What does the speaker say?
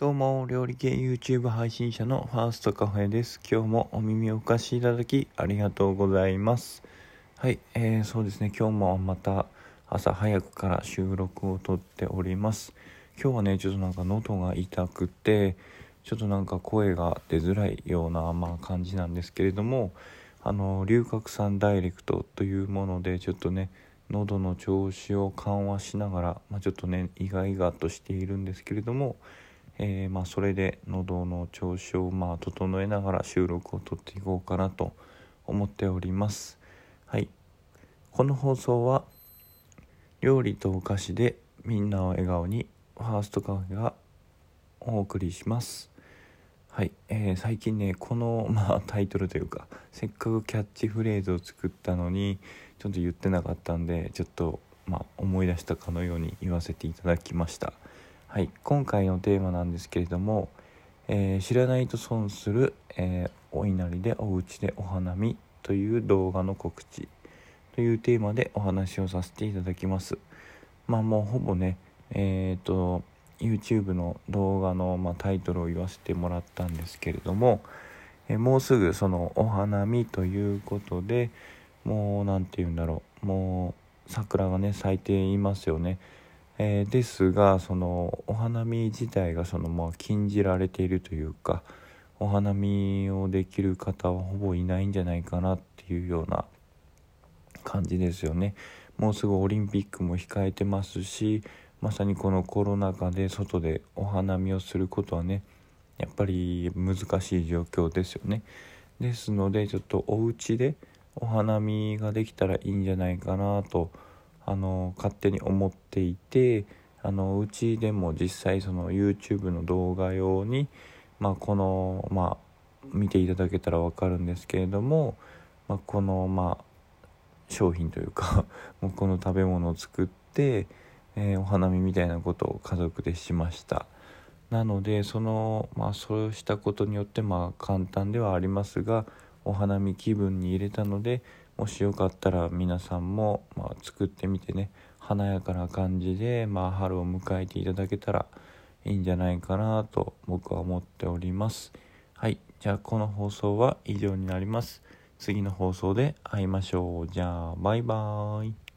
どうも、料理系 YouTube 配信者のファーストカフェです。今日もお耳をお貸しいただきありがとうございます。はい、えー、そうですね、今日もまた朝早くから収録をとっております。今日はね、ちょっとなんか喉が痛くて、ちょっとなんか声が出づらいような、まあ、感じなんですけれども、あの、龍角散ダイレクトというもので、ちょっとね、喉の調子を緩和しながら、まあ、ちょっとね、イガイガとしているんですけれども、えーまあ、それで喉の調子をまあ整えながら収録をとっていこうかなと思っております。はい、この放送は料理とお菓子でみんなを笑顔にファーストカフェがお送りします。はい、えー最近ねこの、まあ、タイトルというかせっかくキャッチフレーズを作ったのにちょっと言ってなかったんでちょっと、まあ、思い出したかのように言わせていただきました。はい、今回のテーマなんですけれども、えー知らないと損する、えーお稲荷でお家でお花見という動画の告知というテーマでお話をさせていただきます。まあもうほぼね、えっ、と YouTube の動画の、まあ、タイトルを言わせてもらったんですけれども、えもうすぐそのお花見ということでもう何て言うんだろうもう桜がね咲いていますよね。えーですがそのお花見自体がそのまあ禁じられているというかお花見をできる方はほぼいないんじゃないかなっていうような感じですよね。もうすぐオリンピックも控えてますしまさにこのコロナ禍で外でお花見をすることはねやっぱり難しい状況ですよね。ですのでちょっとお家でお花見ができたらいいんじゃないかなとあの勝手に思っていてあのうちでも実際その YouTube の動画用に、まあ、このまあ見ていただけたら分かるんですけれども、まあ、このまあ商品というか もうこの食べ物を作って、えーお花見みたいなことを家族でしました。なのでそのまあそうしたことによってまあ簡単ではありますがお花見気分に入れたのでもしよかったら皆さんもまあ作ってみてね。華やかな感じでまあ春を迎えていただけたらいいんじゃないかなと僕は思っております。はい。じゃあこの放送は以上になります。次の放送で会いましょう。じゃあバイバーイ。